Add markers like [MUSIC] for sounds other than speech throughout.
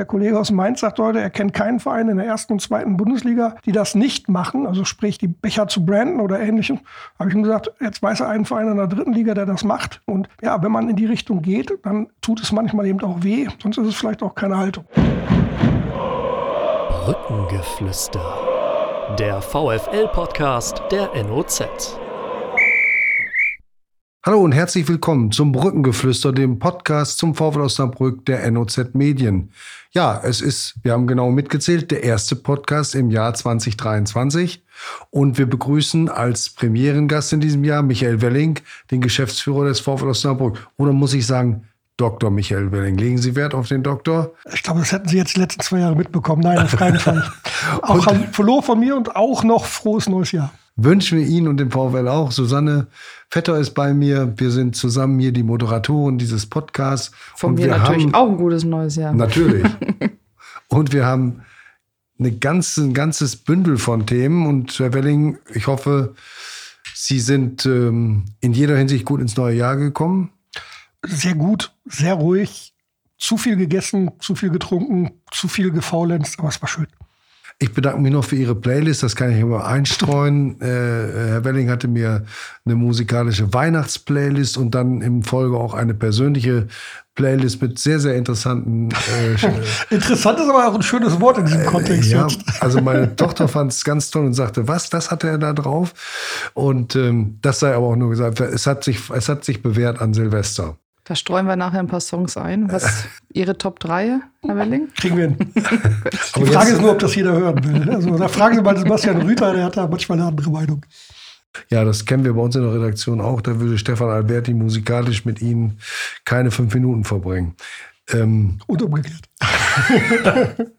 Der Kollege aus Mainz sagt heute, er kennt keinen Verein in der ersten und zweiten Bundesliga, die das nicht machen, also sprich die Becher zu branden oder ähnlichem. Habe ich ihm gesagt, jetzt weiß er einen Verein in der dritten Liga, der das macht. Und ja, wenn man in die Richtung geht, dann tut es manchmal eben auch weh, sonst ist es vielleicht auch keine Haltung. Brückengeflüster. Der VFL-Podcast der NOZ. Hallo und herzlich willkommen zum Brückengeflüster, dem Podcast zum VfL Osnabrück der NOZ Medien. Ja, es ist, wir haben genau mitgezählt, der erste Podcast im Jahr 2023. Und wir begrüßen als Premierengast in diesem Jahr Michael Welling, den Geschäftsführer des VfL Osnabrück. Oder muss ich sagen, Dr. Michael Welling. Legen Sie Wert auf den Doktor? Ich glaube, das hätten Sie jetzt die letzten zwei Jahre mitbekommen. Nein, auf keinen Fall. [LAUGHS] auch ein Verlor von mir und auch noch frohes neues Jahr. Wünschen wir Ihnen und dem VfL auch. Susanne Vetter ist bei mir. Wir sind zusammen hier die Moderatoren dieses Podcasts. Von und mir wir natürlich haben, auch ein gutes neues Jahr. Natürlich. [LAUGHS] und wir haben eine ganze, ein ganzes Bündel von Themen. Und Herr Welling, ich hoffe, Sie sind ähm, in jeder Hinsicht gut ins neue Jahr gekommen sehr gut, sehr ruhig, zu viel gegessen, zu viel getrunken, zu viel gefaulenzt, aber es war schön. Ich bedanke mich noch für Ihre Playlist, das kann ich immer einstreuen. äh, Herr Welling hatte mir eine musikalische Weihnachtsplaylist und dann im Folge auch eine persönliche Playlist mit sehr, sehr interessanten. Äh, [LAUGHS] Interessant ist aber auch ein schönes Wort in diesem Kontext. Äh, ja, [LAUGHS] also meine Tochter fand es ganz toll und sagte, was, das hatte er da drauf? Und ähm, das sei aber auch nur gesagt, es hat sich, es hat sich bewährt an Silvester. Da streuen wir nachher ein paar Songs ein. Was Ihre Top 3, Herr Welling? Kriegen wir hin. [LAUGHS] Die Frage ist nur, ob das jeder hören will. Also da fragen Sie mal Sebastian Rüther, der hat da manchmal eine andere Meinung. Ja, das kennen wir bei uns in der Redaktion auch. Da würde Stefan Alberti musikalisch mit Ihnen keine fünf Minuten verbringen. Ähm Und umgekehrt. [LAUGHS]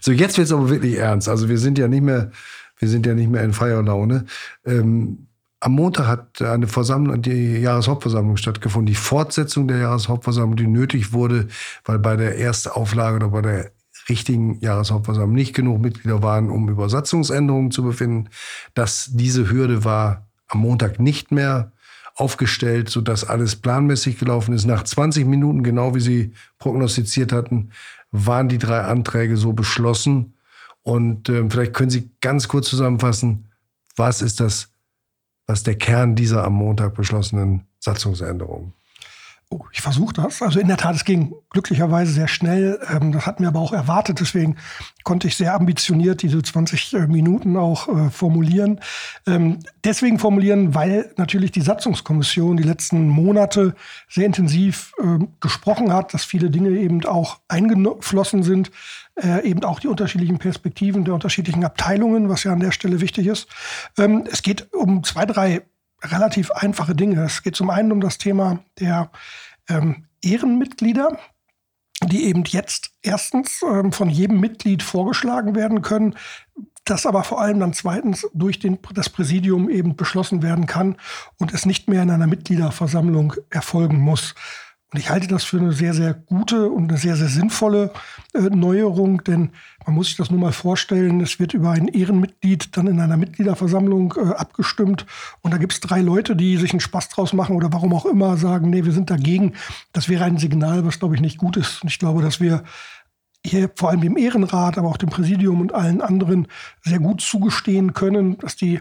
so, jetzt wird es aber wirklich ernst. Also wir sind ja nicht mehr, wir sind ja nicht mehr in Feierlaune. Ähm, am Montag hat eine Versammlung, die Jahreshauptversammlung stattgefunden, die Fortsetzung der Jahreshauptversammlung, die nötig wurde, weil bei der ersten Auflage oder bei der richtigen Jahreshauptversammlung nicht genug Mitglieder waren, um über Satzungsänderungen zu befinden. Dass diese Hürde war am Montag nicht mehr aufgestellt, sodass alles planmäßig gelaufen ist. Nach 20 Minuten, genau wie Sie prognostiziert hatten, waren die drei Anträge so beschlossen. Und äh, vielleicht können Sie ganz kurz zusammenfassen, was ist das was der Kern dieser am Montag beschlossenen Satzungsänderung? Oh, ich versuche das. Also in der Tat, es ging glücklicherweise sehr schnell. Ähm, das hatten wir aber auch erwartet. Deswegen konnte ich sehr ambitioniert diese 20 äh, Minuten auch äh, formulieren. Ähm, deswegen formulieren, weil natürlich die Satzungskommission die letzten Monate sehr intensiv äh, gesprochen hat, dass viele Dinge eben auch eingeflossen sind. Äh, eben auch die unterschiedlichen Perspektiven der unterschiedlichen Abteilungen, was ja an der Stelle wichtig ist. Ähm, es geht um zwei, drei relativ einfache Dinge. Es geht zum einen um das Thema der ähm, Ehrenmitglieder, die eben jetzt erstens ähm, von jedem Mitglied vorgeschlagen werden können, das aber vor allem dann zweitens durch den, das Präsidium eben beschlossen werden kann und es nicht mehr in einer Mitgliederversammlung erfolgen muss. Und ich halte das für eine sehr, sehr gute und eine sehr, sehr sinnvolle äh, Neuerung, denn man muss sich das nur mal vorstellen, es wird über ein Ehrenmitglied dann in einer Mitgliederversammlung äh, abgestimmt und da gibt es drei Leute, die sich einen Spaß draus machen oder warum auch immer sagen, nee, wir sind dagegen. Das wäre ein Signal, was, glaube ich, nicht gut ist. Und ich glaube, dass wir hier vor allem dem Ehrenrat, aber auch dem Präsidium und allen anderen sehr gut zugestehen können, dass die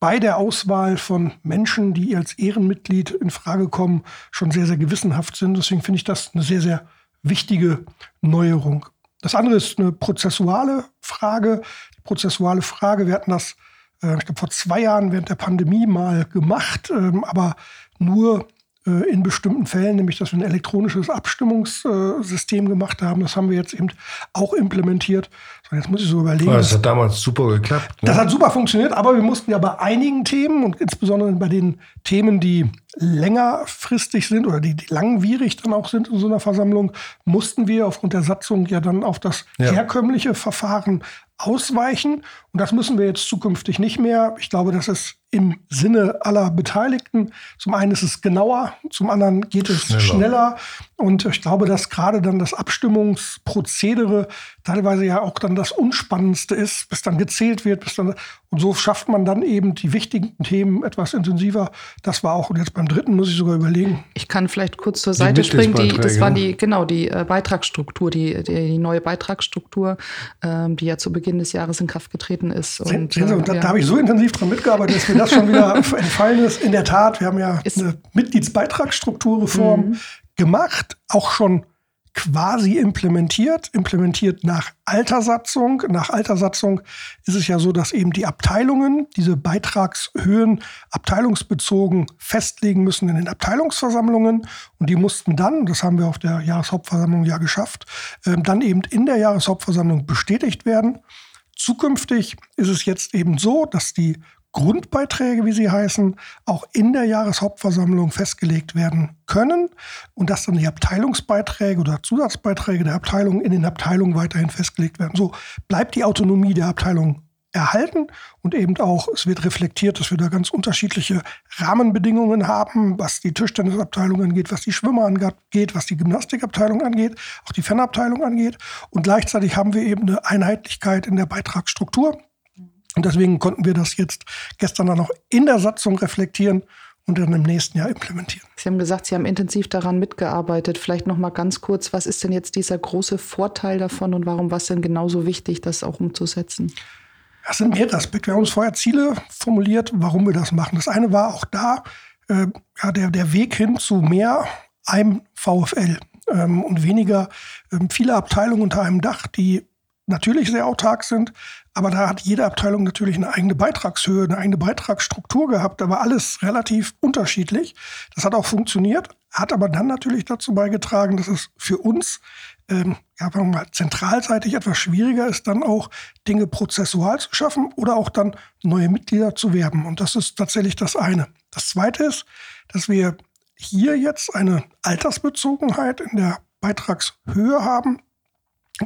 bei der Auswahl von Menschen, die als Ehrenmitglied in Frage kommen, schon sehr, sehr gewissenhaft sind. Deswegen finde ich das eine sehr, sehr wichtige Neuerung. Das andere ist eine prozessuale Frage. Die prozessuale Frage, wir hatten das, äh, ich glaube, vor zwei Jahren während der Pandemie mal gemacht, ähm, aber nur in bestimmten Fällen, nämlich dass wir ein elektronisches Abstimmungssystem gemacht haben. Das haben wir jetzt eben auch implementiert. So, jetzt muss ich so überlegen. Das hat damals super geklappt. Ne? Das hat super funktioniert, aber wir mussten ja bei einigen Themen und insbesondere bei den Themen, die längerfristig sind oder die, die langwierig dann auch sind in so einer Versammlung, mussten wir aufgrund der Satzung ja dann auf das ja. herkömmliche Verfahren ausweichen. Und das müssen wir jetzt zukünftig nicht mehr. Ich glaube, das ist im Sinne aller Beteiligten. Zum einen ist es genauer, zum anderen geht es schneller. schneller. Und ich glaube, dass gerade dann das Abstimmungsprozedere teilweise ja auch dann das Unspannendste ist, bis dann gezählt wird, bis dann und so schafft man dann eben die wichtigen Themen etwas intensiver. Das war auch jetzt Beim dritten muss ich sogar überlegen. Ich kann vielleicht kurz zur Seite springen. Die, das war die, genau, die äh, Beitragsstruktur, die, die, die, neue Beitragsstruktur, ähm, die ja zu Beginn des Jahres in Kraft getreten ist. Und, sehen Sie, und da, ja. da habe ich so intensiv dran mitgearbeitet, dass mir das schon wieder [LAUGHS] entfallen ist. In der Tat, wir haben ja ist eine Mitgliedsbeitragsstrukturreform mhm. gemacht, auch schon quasi implementiert, implementiert nach Altersatzung. Nach Altersatzung ist es ja so, dass eben die Abteilungen diese Beitragshöhen abteilungsbezogen festlegen müssen in den Abteilungsversammlungen. Und die mussten dann, das haben wir auf der Jahreshauptversammlung ja geschafft, ähm, dann eben in der Jahreshauptversammlung bestätigt werden. Zukünftig ist es jetzt eben so, dass die Grundbeiträge, wie sie heißen, auch in der Jahreshauptversammlung festgelegt werden können und dass dann die Abteilungsbeiträge oder Zusatzbeiträge der Abteilungen in den Abteilungen weiterhin festgelegt werden. So bleibt die Autonomie der Abteilung erhalten und eben auch, es wird reflektiert, dass wir da ganz unterschiedliche Rahmenbedingungen haben, was die Tischtennisabteilung angeht, was die Schwimmer angeht, was die Gymnastikabteilung angeht, auch die Fanabteilung angeht. Und gleichzeitig haben wir eben eine Einheitlichkeit in der Beitragsstruktur. Und deswegen konnten wir das jetzt gestern dann noch in der Satzung reflektieren und dann im nächsten Jahr implementieren. Sie haben gesagt, Sie haben intensiv daran mitgearbeitet. Vielleicht noch mal ganz kurz, was ist denn jetzt dieser große Vorteil davon und warum war es denn genauso wichtig, das auch umzusetzen? Das sind mehrere Aspekte. Wir haben uns vorher Ziele formuliert, warum wir das machen. Das eine war auch da äh, ja, der, der Weg hin zu mehr einem VfL ähm, und weniger ähm, viele Abteilungen unter einem Dach, die natürlich sehr autark sind, aber da hat jede Abteilung natürlich eine eigene Beitragshöhe, eine eigene Beitragsstruktur gehabt. Da war alles relativ unterschiedlich. Das hat auch funktioniert, hat aber dann natürlich dazu beigetragen, dass es für uns ähm, ja, mal, zentralseitig etwas schwieriger ist, dann auch Dinge prozessual zu schaffen oder auch dann neue Mitglieder zu werben. Und das ist tatsächlich das eine. Das zweite ist, dass wir hier jetzt eine Altersbezogenheit in der Beitragshöhe haben,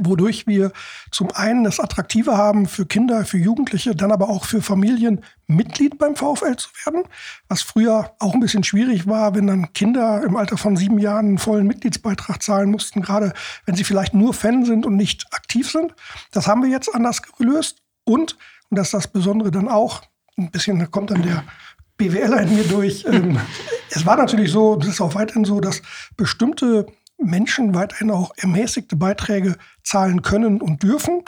wodurch wir zum einen es attraktiver haben für Kinder, für Jugendliche, dann aber auch für Familien Mitglied beim VfL zu werden, was früher auch ein bisschen schwierig war, wenn dann Kinder im Alter von sieben Jahren einen vollen Mitgliedsbeitrag zahlen mussten, gerade wenn sie vielleicht nur Fan sind und nicht aktiv sind. Das haben wir jetzt anders gelöst und, und das ist das Besondere dann auch, ein bisschen, da kommt dann der BWLer in mir durch. Ähm, [LAUGHS] es war natürlich so, das ist auch weiterhin so, dass bestimmte Menschen weiterhin auch ermäßigte Beiträge zahlen können und dürfen.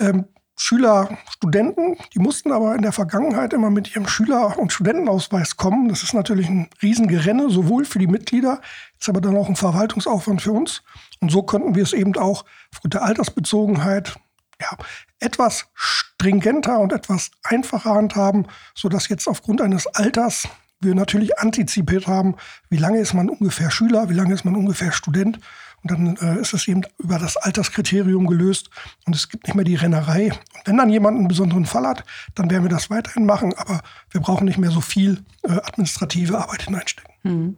Ähm, Schüler, Studenten, die mussten aber in der Vergangenheit immer mit ihrem Schüler- und Studentenausweis kommen. Das ist natürlich ein Riesengerenne, sowohl für die Mitglieder, ist aber dann auch ein Verwaltungsaufwand für uns. Und so könnten wir es eben auch aufgrund der Altersbezogenheit ja, etwas stringenter und etwas einfacher handhaben, sodass jetzt aufgrund eines Alters wir natürlich antizipiert haben, wie lange ist man ungefähr Schüler, wie lange ist man ungefähr Student. Und dann äh, ist es eben über das Alterskriterium gelöst und es gibt nicht mehr die Rennerei. Und wenn dann jemand einen besonderen Fall hat, dann werden wir das weiterhin machen, aber wir brauchen nicht mehr so viel äh, administrative Arbeit hineinstecken. Hm.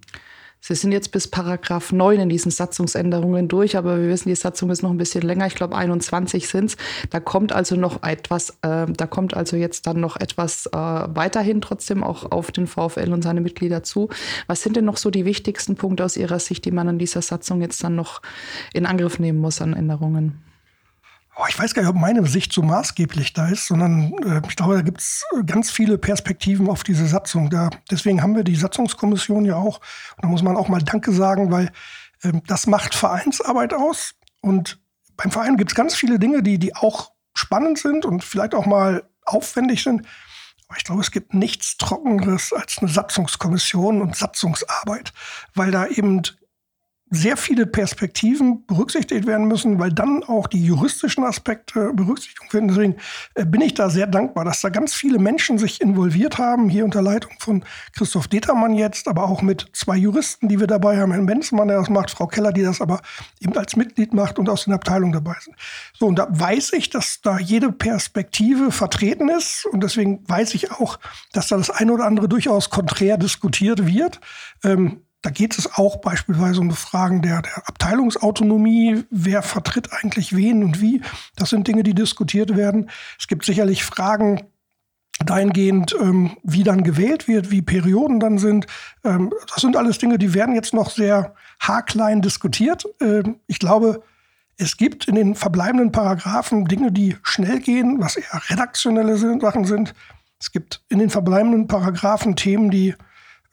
Sie sind jetzt bis Paragraph 9 in diesen Satzungsänderungen durch, aber wir wissen, die Satzung ist noch ein bisschen länger. Ich glaube, 21 sind es. Da kommt also noch etwas, äh, da kommt also jetzt dann noch etwas äh, weiterhin trotzdem auch auf den VfL und seine Mitglieder zu. Was sind denn noch so die wichtigsten Punkte aus Ihrer Sicht, die man an dieser Satzung jetzt dann noch in Angriff nehmen muss an Änderungen? Oh, ich weiß gar nicht, ob meine Sicht so maßgeblich da ist, sondern äh, ich glaube, da gibt es ganz viele Perspektiven auf diese Satzung. Da, deswegen haben wir die Satzungskommission ja auch. Und da muss man auch mal Danke sagen, weil äh, das macht Vereinsarbeit aus. Und beim Verein gibt es ganz viele Dinge, die, die auch spannend sind und vielleicht auch mal aufwendig sind. Aber ich glaube, es gibt nichts Trockeneres als eine Satzungskommission und Satzungsarbeit, weil da eben sehr viele Perspektiven berücksichtigt werden müssen, weil dann auch die juristischen Aspekte Berücksichtigung finden. Deswegen äh, bin ich da sehr dankbar, dass da ganz viele Menschen sich involviert haben, hier unter Leitung von Christoph Determann jetzt, aber auch mit zwei Juristen, die wir dabei haben, Herrn Benzmann, der das macht, Frau Keller, die das aber eben als Mitglied macht und aus den Abteilungen dabei sind. So, und da weiß ich, dass da jede Perspektive vertreten ist und deswegen weiß ich auch, dass da das eine oder andere durchaus konträr diskutiert wird. Ähm, da geht es auch beispielsweise um Fragen der, der Abteilungsautonomie. Wer vertritt eigentlich wen und wie? Das sind Dinge, die diskutiert werden. Es gibt sicherlich Fragen dahingehend, ähm, wie dann gewählt wird, wie Perioden dann sind. Ähm, das sind alles Dinge, die werden jetzt noch sehr haarklein diskutiert. Ähm, ich glaube, es gibt in den verbleibenden Paragraphen Dinge, die schnell gehen, was eher redaktionelle Sachen sind. Es gibt in den verbleibenden Paragraphen Themen, die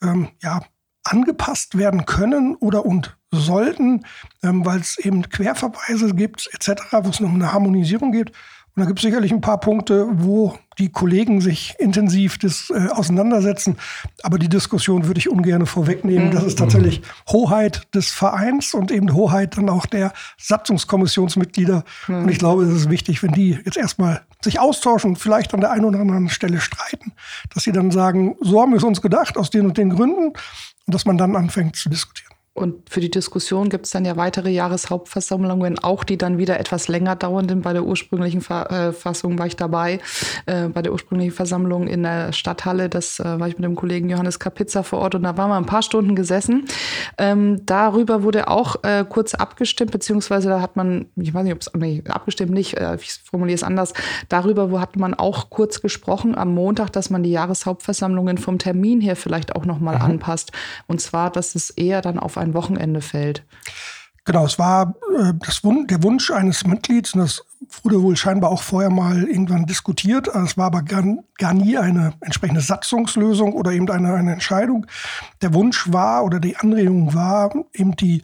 ähm, ja, angepasst werden können oder und sollten, ähm, weil es eben Querverweise gibt etc., wo es noch eine Harmonisierung gibt. Und da gibt es sicherlich ein paar Punkte, wo die Kollegen sich intensiv das, äh, auseinandersetzen. Aber die Diskussion würde ich ungern vorwegnehmen. Das ist tatsächlich Hoheit des Vereins und eben Hoheit dann auch der Satzungskommissionsmitglieder. Und ich glaube, es ist wichtig, wenn die jetzt erstmal sich austauschen, vielleicht an der einen oder anderen Stelle streiten, dass sie dann sagen, so haben wir es uns gedacht, aus den und den Gründen, und dass man dann anfängt zu diskutieren. Und für die Diskussion gibt es dann ja weitere Jahreshauptversammlungen, auch die dann wieder etwas länger dauern. Denn bei der ursprünglichen äh, Fassung war ich dabei, äh, bei der ursprünglichen Versammlung in der Stadthalle. Das äh, war ich mit dem Kollegen Johannes Kapitzer vor Ort und da waren wir ein paar Stunden gesessen. Ähm, darüber wurde auch äh, kurz abgestimmt, beziehungsweise da hat man, ich weiß nicht, ob es, nee, abgestimmt nicht, äh, ich formuliere es anders, darüber wo hat man auch kurz gesprochen am Montag, dass man die Jahreshauptversammlungen vom Termin her vielleicht auch nochmal mhm. anpasst. Und zwar, dass es eher dann auf ein Wochenende fällt. Genau, es war äh, das Wun der Wunsch eines Mitglieds, und das wurde wohl scheinbar auch vorher mal irgendwann diskutiert. Es war aber gar, gar nie eine entsprechende Satzungslösung oder eben eine, eine Entscheidung. Der Wunsch war oder die Anregung war, eben die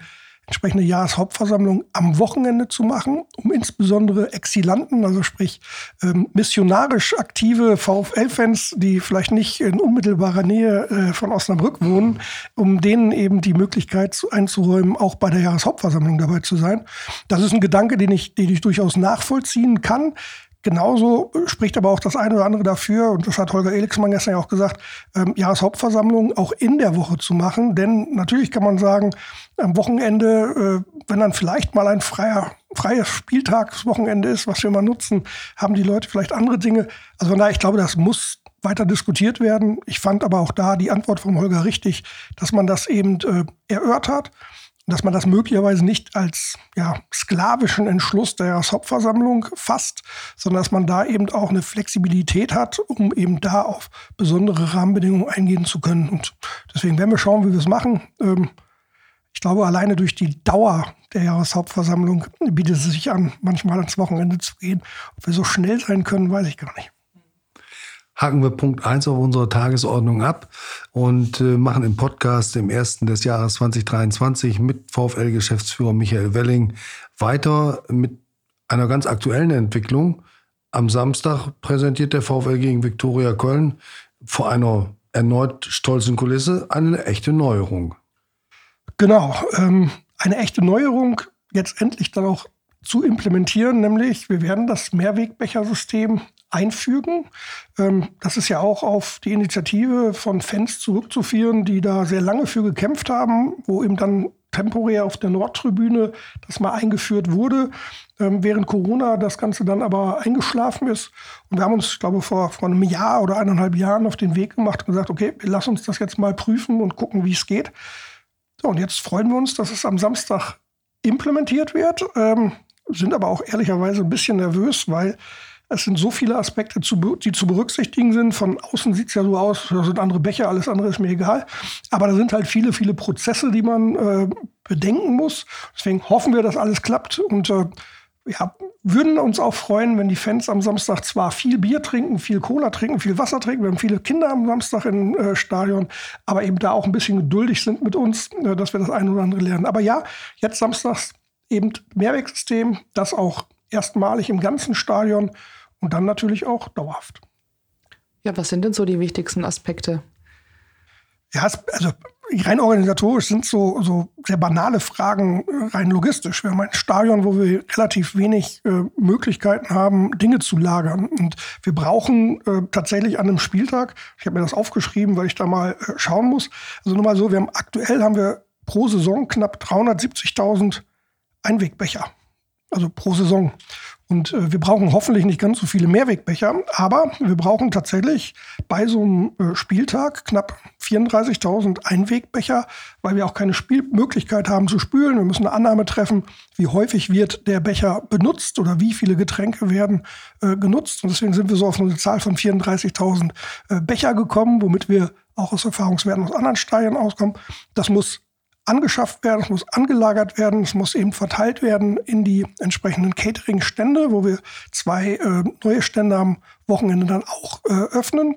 entsprechende Jahreshauptversammlung am Wochenende zu machen, um insbesondere Exilanten, also sprich ähm, missionarisch aktive VfL-Fans, die vielleicht nicht in unmittelbarer Nähe äh, von Osnabrück wohnen, um denen eben die Möglichkeit zu, einzuräumen, auch bei der Jahreshauptversammlung dabei zu sein. Das ist ein Gedanke, den ich, den ich durchaus nachvollziehen kann. Genauso spricht aber auch das eine oder andere dafür, und das hat Holger Elixmann gestern ja auch gesagt, ähm, Jahreshauptversammlung auch in der Woche zu machen. Denn natürlich kann man sagen, am Wochenende, äh, wenn dann vielleicht mal ein freier, freies Spieltagswochenende ist, was wir mal nutzen, haben die Leute vielleicht andere Dinge. Also von ich glaube, das muss weiter diskutiert werden. Ich fand aber auch da die Antwort von Holger richtig, dass man das eben äh, erörtert dass man das möglicherweise nicht als ja, sklavischen Entschluss der Hauptversammlung fasst, sondern dass man da eben auch eine Flexibilität hat, um eben da auf besondere Rahmenbedingungen eingehen zu können. Und deswegen werden wir schauen, wie wir es machen. Ähm, ich glaube, alleine durch die Dauer der Jahreshauptversammlung bietet es sich an, manchmal ans Wochenende zu gehen. Ob wir so schnell sein können, weiß ich gar nicht haken wir Punkt 1 auf unserer Tagesordnung ab und äh, machen im Podcast im ersten des Jahres 2023 mit VfL-Geschäftsführer Michael Welling weiter mit einer ganz aktuellen Entwicklung. Am Samstag präsentiert der VfL gegen Viktoria Köln vor einer erneut stolzen Kulisse eine echte Neuerung. Genau, ähm, eine echte Neuerung, jetzt endlich dann auch zu implementieren, nämlich wir werden das Mehrwegbechersystem einfügen. Ähm, das ist ja auch auf die Initiative von Fans zurückzuführen, die da sehr lange für gekämpft haben, wo eben dann temporär auf der Nordtribüne das mal eingeführt wurde, ähm, während Corona das Ganze dann aber eingeschlafen ist. Und wir haben uns, ich glaube, vor, vor einem Jahr oder eineinhalb Jahren auf den Weg gemacht und gesagt, okay, lassen uns das jetzt mal prüfen und gucken, wie es geht. So, und jetzt freuen wir uns, dass es am Samstag implementiert wird, ähm, sind aber auch ehrlicherweise ein bisschen nervös, weil es sind so viele Aspekte, die zu berücksichtigen sind. Von außen sieht es ja so aus, da sind andere Becher, alles andere ist mir egal. Aber da sind halt viele, viele Prozesse, die man äh, bedenken muss. Deswegen hoffen wir, dass alles klappt und äh, ja, würden uns auch freuen, wenn die Fans am Samstag zwar viel Bier trinken, viel Cola trinken, viel Wasser trinken. Wir haben viele Kinder am Samstag im äh, Stadion, aber eben da auch ein bisschen geduldig sind mit uns, äh, dass wir das eine oder andere lernen. Aber ja, jetzt samstags eben Mehrwegsystem, das auch erstmalig im ganzen Stadion und dann natürlich auch dauerhaft. Ja, was sind denn so die wichtigsten Aspekte? Ja, also rein organisatorisch sind so, so sehr banale Fragen äh, rein logistisch. Wir haben ein Stadion, wo wir relativ wenig äh, Möglichkeiten haben, Dinge zu lagern. Und wir brauchen äh, tatsächlich an einem Spieltag, ich habe mir das aufgeschrieben, weil ich da mal äh, schauen muss. Also nur mal so, wir haben aktuell haben wir pro Saison knapp 370.000 Einwegbecher. Also pro Saison. Und äh, wir brauchen hoffentlich nicht ganz so viele Mehrwegbecher, aber wir brauchen tatsächlich bei so einem äh, Spieltag knapp 34.000 Einwegbecher, weil wir auch keine Spielmöglichkeit haben zu spülen. Wir müssen eine Annahme treffen, wie häufig wird der Becher benutzt oder wie viele Getränke werden äh, genutzt. Und deswegen sind wir so auf eine Zahl von 34.000 äh, Becher gekommen, womit wir auch aus Erfahrungswerten aus anderen Stadien auskommen. Das muss angeschafft werden, es muss angelagert werden, es muss eben verteilt werden in die entsprechenden Catering-Stände, wo wir zwei äh, neue Stände am Wochenende dann auch äh, öffnen.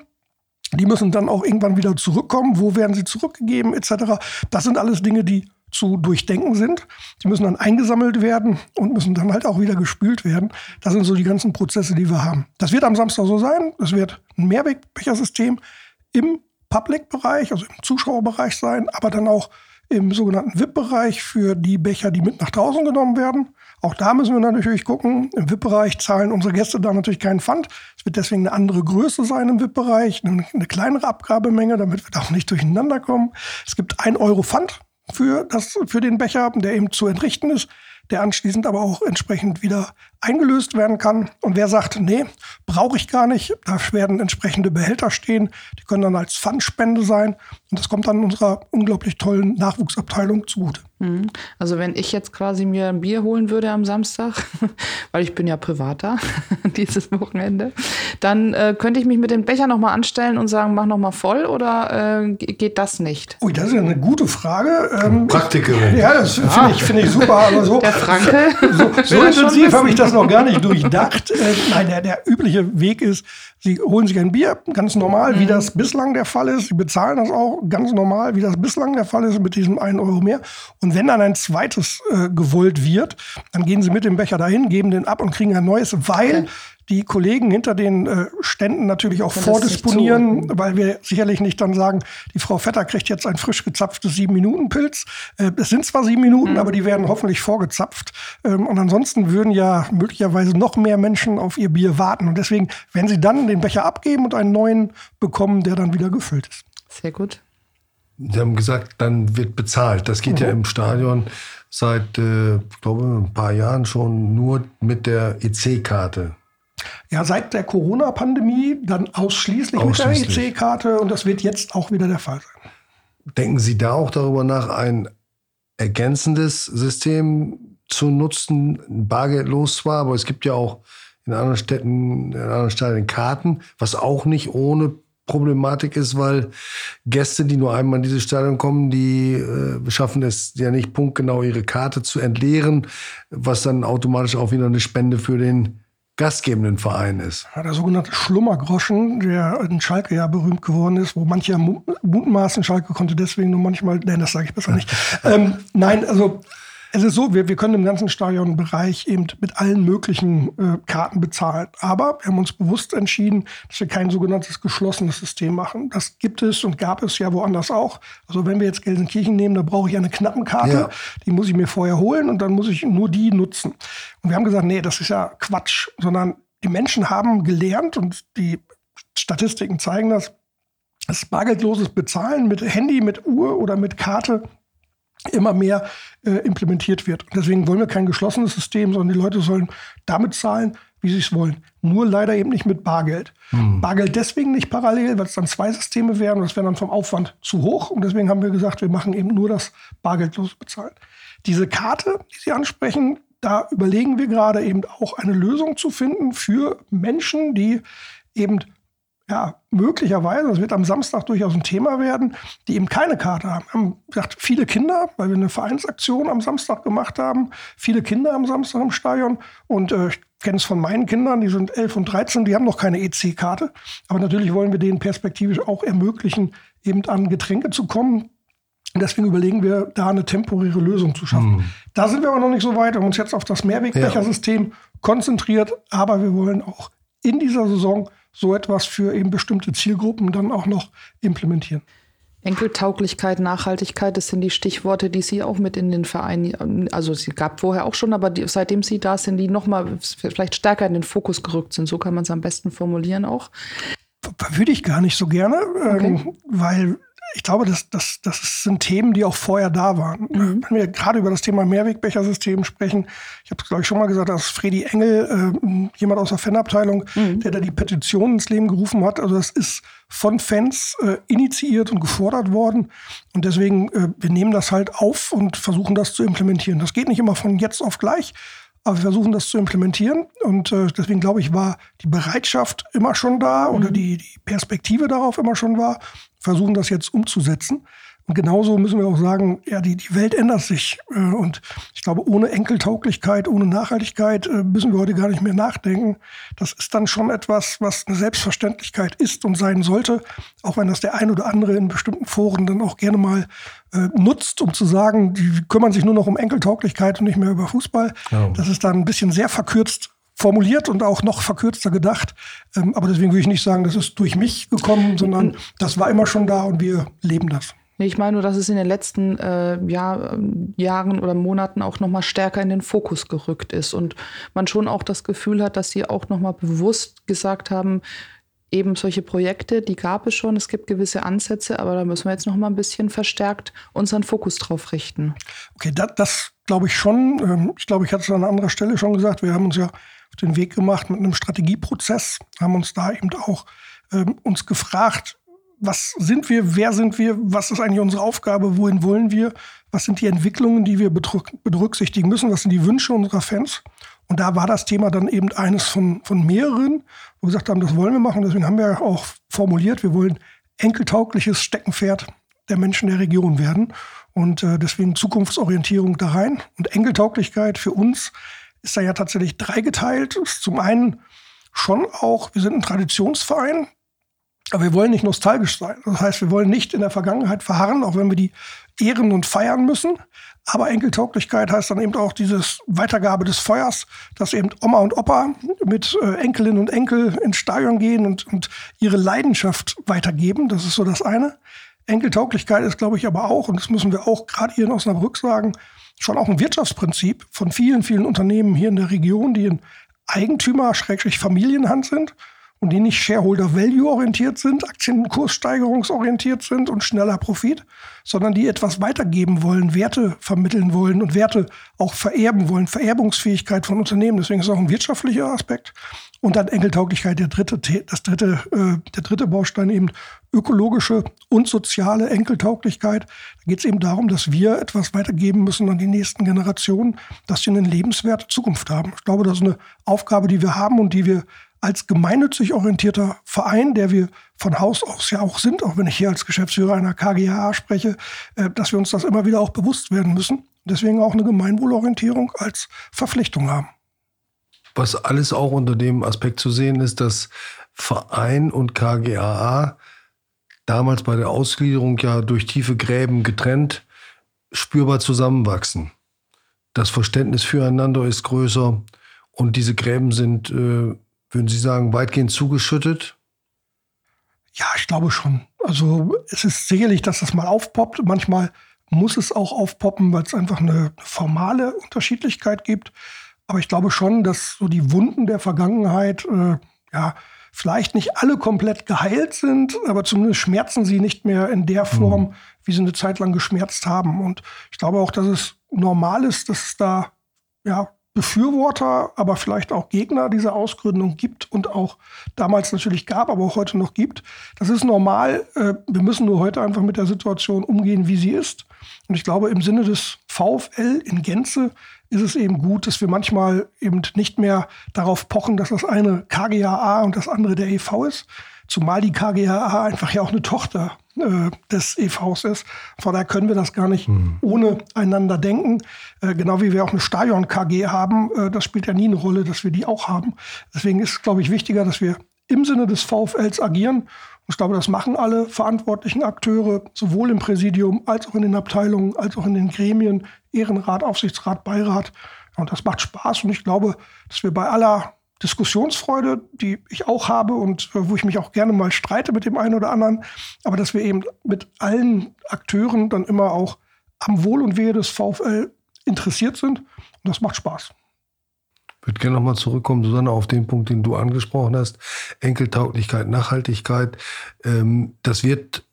Die müssen dann auch irgendwann wieder zurückkommen. Wo werden sie zurückgegeben, etc. Das sind alles Dinge, die zu durchdenken sind. Die müssen dann eingesammelt werden und müssen dann halt auch wieder gespült werden. Das sind so die ganzen Prozesse, die wir haben. Das wird am Samstag so sein. Es wird ein Mehrwegbechersystem im Public-Bereich, also im Zuschauerbereich sein, aber dann auch im sogenannten VIP-Bereich für die Becher, die mit nach draußen genommen werden. Auch da müssen wir natürlich gucken. Im VIP-Bereich zahlen unsere Gäste da natürlich keinen Pfand. Es wird deswegen eine andere Größe sein im VIP-Bereich, eine, eine kleinere Abgabemenge, damit wir da auch nicht durcheinander kommen. Es gibt ein Euro Pfand für, das, für den Becher, der eben zu entrichten ist, der anschließend aber auch entsprechend wieder eingelöst werden kann. Und wer sagt, nee, brauche ich gar nicht, da werden entsprechende Behälter stehen, die können dann als Pfandspende sein. Und das kommt dann unserer unglaublich tollen Nachwuchsabteilung zugute. Mhm. Also wenn ich jetzt quasi mir ein Bier holen würde am Samstag, [LAUGHS] weil ich bin ja privater [LAUGHS] dieses Wochenende, dann äh, könnte ich mich mit dem Becher nochmal anstellen und sagen, mach nochmal voll oder äh, geht das nicht? Ui, das ist ja eine gute Frage. Ähm, Praktikerin. Ja, das finde ich, find ich super. Aber so, [LAUGHS] Der Franke. so, so intensiv habe ich das noch gar nicht durchdacht. Äh, nein, der, der übliche Weg ist, Sie holen sich ein Bier, ganz normal, wie das bislang der Fall ist. Sie bezahlen das auch ganz normal, wie das bislang der Fall ist, mit diesem einen Euro mehr. Und wenn dann ein zweites äh, gewollt wird, dann gehen Sie mit dem Becher dahin, geben den ab und kriegen ein neues, weil die Kollegen hinter den äh, Ständen natürlich auch vordisponieren, weil wir sicherlich nicht dann sagen, die Frau Vetter kriegt jetzt ein frisch gezapftes Sieben-Minuten-Pilz. Äh, es sind zwar sieben Minuten, aber die werden hoffentlich vorgezapft. Ähm, und ansonsten würden ja möglicherweise noch mehr Menschen auf ihr Bier warten. Und deswegen, wenn sie dann den Becher abgeben und einen neuen bekommen, der dann wieder gefüllt ist. Sehr gut. Sie haben gesagt, dann wird bezahlt. Das geht ja im Stadion seit, äh, ich glaube, ein paar Jahren schon nur mit der EC-Karte. Ja, seit der Corona-Pandemie dann ausschließlich, Ausschließlich. mit der EC-Karte und das wird jetzt auch wieder der Fall sein. Denken Sie da auch darüber nach, ein ergänzendes System zu nutzen, bargeldlos zwar, aber es gibt ja auch in anderen Städten, in anderen Stadien Karten, was auch nicht ohne Problematik ist, weil Gäste, die nur einmal in dieses Stadion kommen, die äh, schaffen es ja nicht punktgenau ihre Karte zu entleeren, was dann automatisch auch wieder eine Spende für den gastgebenden Verein ist. Ja, der sogenannte Schlummergroschen, der in Schalke ja berühmt geworden ist, wo manche mu- mutmaßen, Schalke konnte deswegen nur manchmal, nein, das sage ich besser nicht. [LAUGHS] ähm, nein, also es ist so, wir, wir können im ganzen Stadionbereich eben mit allen möglichen äh, Karten bezahlen. Aber wir haben uns bewusst entschieden, dass wir kein sogenanntes geschlossenes System machen. Das gibt es und gab es ja woanders auch. Also wenn wir jetzt Gelsenkirchen nehmen, da brauche ich eine Knappenkarte. Ja. Die muss ich mir vorher holen und dann muss ich nur die nutzen. Und wir haben gesagt, nee, das ist ja Quatsch, sondern die Menschen haben gelernt und die Statistiken zeigen das, dass bargeldloses Bezahlen mit Handy, mit Uhr oder mit Karte immer mehr äh, implementiert wird. Und deswegen wollen wir kein geschlossenes System, sondern die Leute sollen damit zahlen, wie sie es wollen. Nur leider eben nicht mit Bargeld. Bargeld deswegen nicht parallel, weil es dann zwei Systeme wären und das wäre dann vom Aufwand zu hoch. Und deswegen haben wir gesagt, wir machen eben nur das bargeldlose Bezahlen. Diese Karte, die Sie ansprechen, da überlegen wir gerade eben auch eine Lösung zu finden für Menschen, die eben ja, möglicherweise, das wird am Samstag durchaus ein Thema werden, die eben keine Karte haben. Wir haben gesagt, viele Kinder, weil wir eine Vereinsaktion am Samstag gemacht haben, viele Kinder am Samstag im Stadion und äh, ich kenne es von meinen Kindern, die sind 11 und 13, die haben noch keine EC-Karte. Aber natürlich wollen wir denen perspektivisch auch ermöglichen, eben an Getränke zu kommen. Und deswegen überlegen wir, da eine temporäre Lösung zu schaffen. Da sind wir aber noch nicht so weit. Wir haben uns jetzt auf das Mehrwegbechersystem konzentriert, aber wir wollen auch in dieser Saison so etwas für eben bestimmte Zielgruppen dann auch noch implementieren. Enkeltauglichkeit, Nachhaltigkeit, das sind die Stichworte, die Sie auch mit in den Verein, also sie gab vorher auch schon, aber die, seitdem Sie da sind, die nochmal vielleicht stärker in den Fokus gerückt sind. So kann man es am besten formulieren auch. Würde ich gar nicht so gerne, Okay. ähm, weil ich glaube, das, das, das sind Themen, die auch vorher da waren. Wenn wir gerade über das Thema Mehrwegbechersystem sprechen, ich habe es, glaube ich, schon mal gesagt, dass Freddy Engel, äh, jemand aus der Fanabteilung, der da die Petition ins Leben gerufen hat, also das ist von Fans äh, initiiert und gefordert worden. Und deswegen, äh, wir nehmen das halt auf und versuchen das zu implementieren. Das geht nicht immer von jetzt auf gleich, aber wir versuchen das zu implementieren. Und äh, deswegen glaube ich, war die Bereitschaft immer schon da oder die, die Perspektive darauf immer schon war. Versuchen das jetzt umzusetzen. Und genauso müssen wir auch sagen, ja, die, die Welt ändert sich. Äh, und ich glaube, ohne Enkeltauglichkeit, ohne Nachhaltigkeit äh, müssen wir heute gar nicht mehr nachdenken. Das ist dann schon etwas, was eine Selbstverständlichkeit ist und sein sollte, auch wenn das der ein oder andere in bestimmten Foren dann auch gerne mal äh, nutzt, um zu sagen, die kümmern sich nur noch um Enkeltauglichkeit und nicht mehr über Fußball. Ja. Das ist dann ein bisschen sehr verkürzt formuliert und auch noch verkürzter gedacht. Ähm, aber deswegen würde ich nicht sagen, das ist durch mich gekommen, sondern das war immer schon da und wir leben das. Ich meine nur, dass es in den letzten äh, Jahr, Jahren oder Monaten auch noch mal stärker in den Fokus gerückt ist und man schon auch das Gefühl hat, dass sie auch noch mal bewusst gesagt haben, eben solche Projekte, die gab es schon, es gibt gewisse Ansätze, aber da müssen wir jetzt noch mal ein bisschen verstärkt unseren Fokus drauf richten. Okay, das, das glaube ich schon. Ähm, ich glaube, ich hatte es an anderer Stelle schon gesagt, wir haben uns ja auf den Weg gemacht mit einem Strategieprozess, haben uns da eben auch ähm, uns gefragt, was sind wir, wer sind wir, was ist eigentlich unsere Aufgabe, wohin wollen wir, was sind die Entwicklungen, die wir berücksichtigen müssen, was sind die Wünsche unserer Fans. Und da war das Thema dann eben eines von, von mehreren, wo wir gesagt haben, das wollen wir machen. Deswegen haben wir auch formuliert, wir wollen enkeltaugliches Steckenpferd der Menschen der Region werden. Und äh, deswegen Zukunftsorientierung da rein. Und Enkeltauglichkeit für uns ist da ja tatsächlich dreigeteilt. Zum einen schon auch, wir sind ein Traditionsverein, aber wir wollen nicht nostalgisch sein. Das heißt, wir wollen nicht in der Vergangenheit verharren, auch wenn wir die ehren und feiern müssen. Aber Enkeltauglichkeit heißt dann eben auch dieses Weitergabe des Feuers, dass eben Oma und Opa mit äh, Enkelinnen und Enkel ins Stadion gehen und, und ihre Leidenschaft weitergeben. Das ist so das eine. Enkeltauglichkeit ist, glaube ich, aber auch, und das müssen wir auch gerade hier in Osnabrück sagen, schon auch ein Wirtschaftsprinzip von vielen, vielen Unternehmen hier in der Region, die in Eigentümer-Familienhand sind und die nicht Shareholder-Value-orientiert sind, Aktienkurssteigerungsorientiert sind und schneller Profit, sondern die etwas weitergeben wollen, Werte vermitteln wollen und Werte auch vererben wollen, Vererbungsfähigkeit von Unternehmen. Deswegen ist es auch ein wirtschaftlicher Aspekt. Und dann Enkeltauglichkeit, der dritte, das dritte, äh, der dritte Baustein eben ökologische und soziale Enkeltauglichkeit. Da geht es eben darum, dass wir etwas weitergeben müssen an die nächsten Generationen, dass sie eine lebenswerte Zukunft haben. Ich glaube, das ist eine Aufgabe, die wir haben und die wir als gemeinnützig orientierter Verein, der wir von Haus aus ja auch sind, auch wenn ich hier als Geschäftsführer einer KGA spreche, äh, dass wir uns das immer wieder auch bewusst werden müssen. Deswegen auch eine Gemeinwohlorientierung als Verpflichtung haben. Was alles auch unter dem Aspekt zu sehen ist, dass Verein und KGAA damals bei der Ausgliederung ja durch tiefe Gräben getrennt spürbar zusammenwachsen. Das Verständnis füreinander ist größer und diese Gräben sind äh, würden Sie sagen, weitgehend zugeschüttet? Ja, ich glaube schon. Also es ist sicherlich, dass das mal aufpoppt. Manchmal muss es auch aufpoppen, weil es einfach eine formale Unterschiedlichkeit gibt. Aber ich glaube schon, dass so die Wunden der Vergangenheit, äh, ja, vielleicht nicht alle komplett geheilt sind, aber zumindest schmerzen sie nicht mehr in der Form, mhm. wie sie eine Zeit lang geschmerzt haben. Und ich glaube auch, dass es normal ist, dass es da ja Befürworter, aber vielleicht auch Gegner dieser Ausgründung gibt und auch damals natürlich gab, aber auch heute noch gibt. Das ist normal. Äh, wir müssen nur heute einfach mit der Situation umgehen, wie sie ist. Und ich glaube, im Sinne des VfL in Gänze ist es eben gut, dass wir manchmal eben nicht mehr darauf pochen, dass das eine KGAA und das andere der EV ist. Zumal die KGAA einfach ja auch eine Tochter äh, des EVs ist. Von daher können wir das gar nicht mhm. ohne einander denken. Äh, genau wie wir auch eine Stadion-KG haben. Äh, das spielt ja nie eine Rolle, dass wir die auch haben. Deswegen ist es, glaube ich, wichtiger, dass wir im Sinne des VfLs agieren. Ich glaube, das machen alle verantwortlichen Akteure, sowohl im Präsidium als auch in den Abteilungen, als auch in den Gremien, Ehrenrat, Aufsichtsrat, Beirat. Und das macht Spaß. Und ich glaube, dass wir bei aller Diskussionsfreude, die ich auch habe und äh, wo ich mich auch gerne mal streite mit dem einen oder anderen, aber dass wir eben mit allen Akteuren dann immer auch am Wohl und Wehe des VfL interessiert sind und das macht Spaß. Würde gerne nochmal zurückkommen, Susanne, auf den Punkt, den du angesprochen hast. Enkeltauglichkeit, Nachhaltigkeit. Ähm, das wird,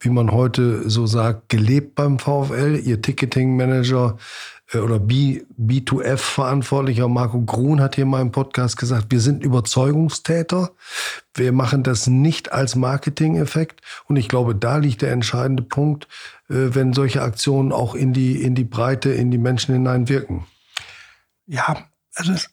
wie man heute so sagt, gelebt beim VfL. Ihr Ticketing-Manager äh, oder B, B2F-Verantwortlicher Marco Grun hat hier mal im Podcast gesagt, wir sind Überzeugungstäter. Wir machen das nicht als Marketing-Effekt. Und ich glaube, da liegt der entscheidende Punkt, äh, wenn solche Aktionen auch in die, in die Breite, in die Menschen hinein wirken. Ja, also es,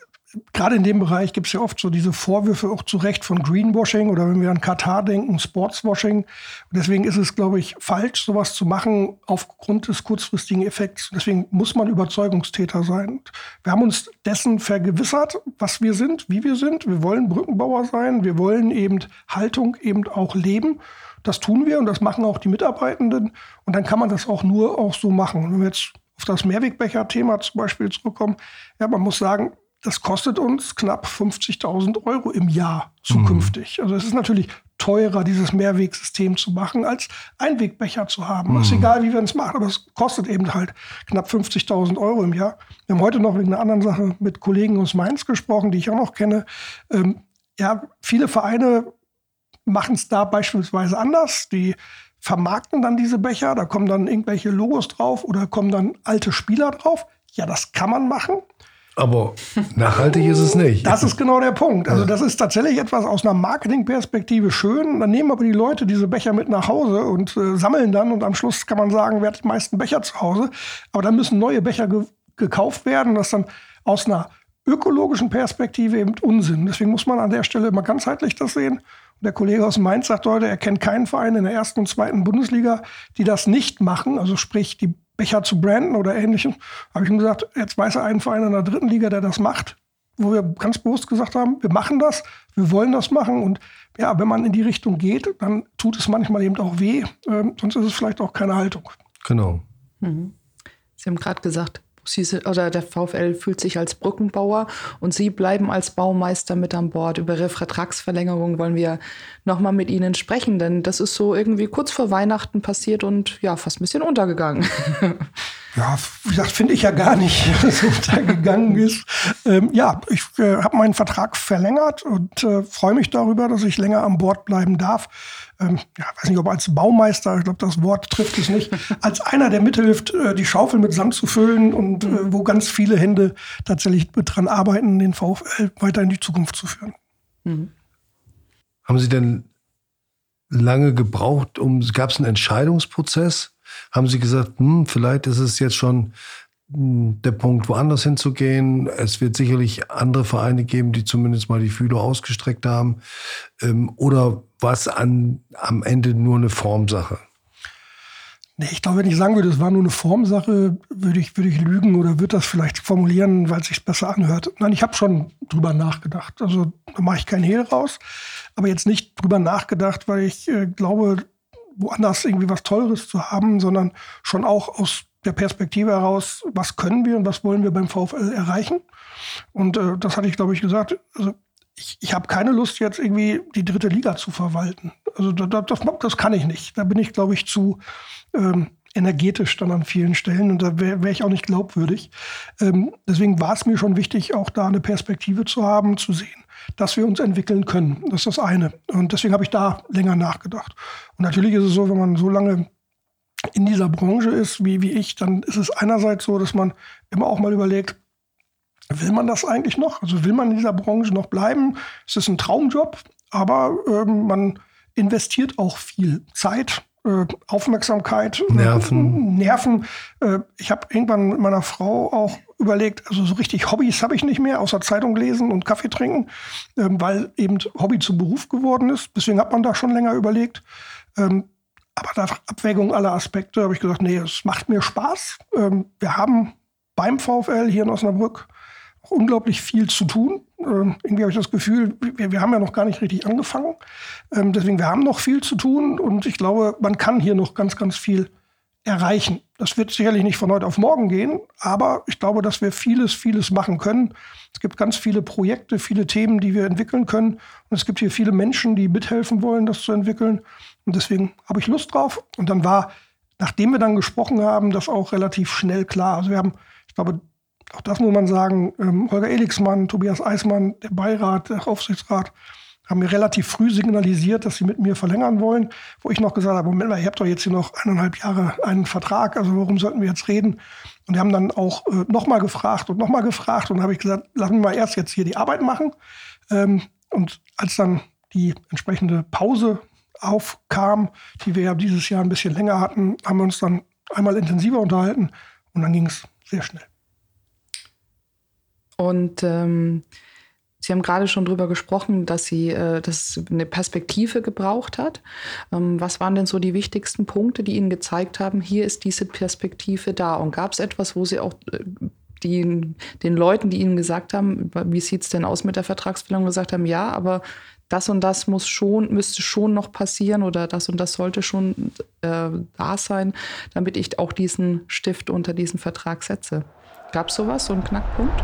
gerade in dem Bereich gibt es ja oft so diese Vorwürfe auch zu Recht von Greenwashing oder wenn wir an Katar denken, Sportswashing. Und deswegen ist es, glaube ich, falsch, sowas zu machen aufgrund des kurzfristigen Effekts. Deswegen muss man Überzeugungstäter sein. Wir haben uns dessen vergewissert, was wir sind, wie wir sind. Wir wollen Brückenbauer sein. Wir wollen eben Haltung eben auch leben. Das tun wir und das machen auch die Mitarbeitenden. Und dann kann man das auch nur auch so machen. Und wenn wir jetzt auf das Mehrwegbecher-Thema zum Beispiel zurückkommen, ja, man muss sagen, das kostet uns knapp 50.000 Euro im Jahr zukünftig. Mhm. Also es ist natürlich teurer, dieses Mehrwegsystem zu machen, als Einwegbecher zu haben. Mhm. Ist egal, wie wir es machen, aber es kostet eben halt knapp 50.000 Euro im Jahr. Wir haben heute noch wegen einer anderen Sache mit Kollegen aus Mainz gesprochen, die ich auch noch kenne. Ähm, ja, viele Vereine machen es da beispielsweise anders. Die vermarkten dann diese Becher, da kommen dann irgendwelche Logos drauf oder kommen dann alte Spieler drauf. Ja, das kann man machen. Aber nachhaltig ist es nicht. Das ist genau der Punkt. Also das ist tatsächlich etwas aus einer Marketingperspektive schön. Dann nehmen aber die Leute diese Becher mit nach Hause und äh, sammeln dann und am Schluss kann man sagen, wer hat die meisten Becher zu Hause. Aber dann müssen neue Becher ge gekauft werden. Das ist dann aus einer ökologischen Perspektive eben Unsinn. Deswegen muss man an der Stelle immer ganzheitlich das sehen. Und der Kollege aus Mainz sagt heute, er kennt keinen Verein in der ersten und zweiten Bundesliga, die das nicht machen. Also sprich, die Becher zu branden oder ähnlichem, habe ich ihm gesagt, jetzt weiß er einen Verein in der dritten Liga, der das macht, wo wir ganz bewusst gesagt haben, wir machen das, wir wollen das machen und ja, wenn man in die Richtung geht, dann tut es manchmal eben auch weh, ähm, sonst ist es vielleicht auch keine Haltung. Genau. Mhm. Sie haben gerade gesagt, Sie, oder der VfL fühlt sich als Brückenbauer und Sie bleiben als Baumeister mit an Bord. Über Ihre Vertragsverlängerung wollen wir nochmal mit Ihnen sprechen, denn das ist so irgendwie kurz vor Weihnachten passiert und ja, fast ein bisschen untergegangen. [LAUGHS] Ja, das finde ich ja gar nicht, [LAUGHS] dass es untergegangen ist. Ähm, ja, ich äh, habe meinen Vertrag verlängert und äh, freue mich darüber, dass ich länger an Bord bleiben darf ähm, ja, weiß nicht, ob als Baumeister, ich glaube, das Wort trifft es nicht, [LAUGHS] als einer, der mithilft, äh, die Schaufel mit Sand zu füllen und äh, wo ganz viele Hände tatsächlich dran arbeiten, den VfL weiter in die Zukunft zu führen. Mhm. Haben Sie denn lange gebraucht, um, gab es einen Entscheidungsprozess? Haben Sie gesagt, hm, vielleicht ist es jetzt schon hm, der Punkt, woanders hinzugehen. Es wird sicherlich andere Vereine geben, die zumindest mal die Fühler ausgestreckt haben. Ähm, oder war es an, am Ende nur eine Formsache? Nee, ich glaube, wenn ich sagen würde, es war nur eine Formsache, würde ich, würde ich lügen oder würde das vielleicht formulieren, weil es sich besser anhört. Nein, ich habe schon drüber nachgedacht. Also da mache ich keinen Hehl raus. Aber jetzt nicht drüber nachgedacht, weil ich äh, glaube, woanders irgendwie was Teures zu haben, sondern schon auch aus der Perspektive heraus, was können wir und was wollen wir beim VfL erreichen. Und äh, das hatte ich, glaube ich, gesagt. Also ich, ich habe keine Lust, jetzt irgendwie die dritte Liga zu verwalten. Also das, das, das kann ich nicht. Da bin ich, glaube ich, zu ähm, energetisch dann an vielen Stellen und da wäre wär ich auch nicht glaubwürdig. Ähm, deswegen war es mir schon wichtig, auch da eine Perspektive zu haben, zu sehen, dass wir uns entwickeln können. Das ist das eine. Und deswegen habe ich da länger nachgedacht. Und natürlich ist es so, wenn man so lange in dieser Branche ist wie, wie ich, dann ist es einerseits so, dass man immer auch mal überlegt, will man das eigentlich noch? Also will man in dieser Branche noch bleiben? Es ist ein Traumjob, aber ähm, man investiert auch viel Zeit, Aufmerksamkeit, Nerven. Äh, Nerven. Äh, ich habe irgendwann mit meiner Frau auch überlegt, also so richtig Hobbys habe ich nicht mehr, außer Zeitung lesen und Kaffee trinken, ähm, weil eben Hobby zum Beruf geworden ist. Deswegen hat man da schon länger überlegt. Ähm, aber nach Abwägung aller Aspekte habe ich gesagt, nee, es macht mir Spaß. Ähm, wir haben beim VfL hier in Osnabrück unglaublich viel zu tun. Ähm, irgendwie habe ich das Gefühl, wir, wir, haben ja noch gar nicht richtig angefangen. Ähm, deswegen, wir haben noch viel zu tun und ich glaube, man kann hier noch ganz, ganz viel erreichen. Das wird sicherlich nicht von heute auf morgen gehen, aber ich glaube, dass wir vieles, vieles machen können. Es gibt ganz viele Projekte, viele Themen, die wir entwickeln können. Und es gibt hier viele Menschen, die mithelfen wollen, das zu entwickeln. Und deswegen habe ich Lust drauf. Und dann war, nachdem wir dann gesprochen haben, das auch relativ schnell klar. Also wir haben, ich glaube, auch das muss man sagen, ähm, Holger Elixmann, Tobias Eismann, der Beirat, der Aufsichtsrat, haben mir relativ früh signalisiert, dass sie mit mir verlängern wollen, wo ich noch gesagt habe, Moment mal, ihr habt doch jetzt hier noch eineinhalb Jahre einen Vertrag, also warum sollten wir jetzt reden? Und die haben dann auch äh, nochmal gefragt und nochmal gefragt und habe ich gesagt, lassen wir mal erst jetzt hier die Arbeit machen. Ähm, und als dann die entsprechende Pause aufkam, die wir ja dieses Jahr ein bisschen länger hatten, haben wir uns dann einmal intensiver unterhalten und dann ging es sehr schnell. Und ähm, Sie haben gerade schon darüber gesprochen, dass sie äh, dass eine Perspektive gebraucht hat. Ähm, was waren denn so die wichtigsten Punkte, die Ihnen gezeigt haben, hier ist diese Perspektive da? Und gab es etwas, wo Sie auch äh, die, den Leuten, die Ihnen gesagt haben, wie sieht es denn aus mit der Vertragsverlängerung, gesagt haben, ja, aber das und das muss schon, müsste schon noch passieren oder das und das sollte schon äh, da sein, damit ich auch diesen Stift unter diesen Vertrag setze. Gab es sowas, so einen Knackpunkt?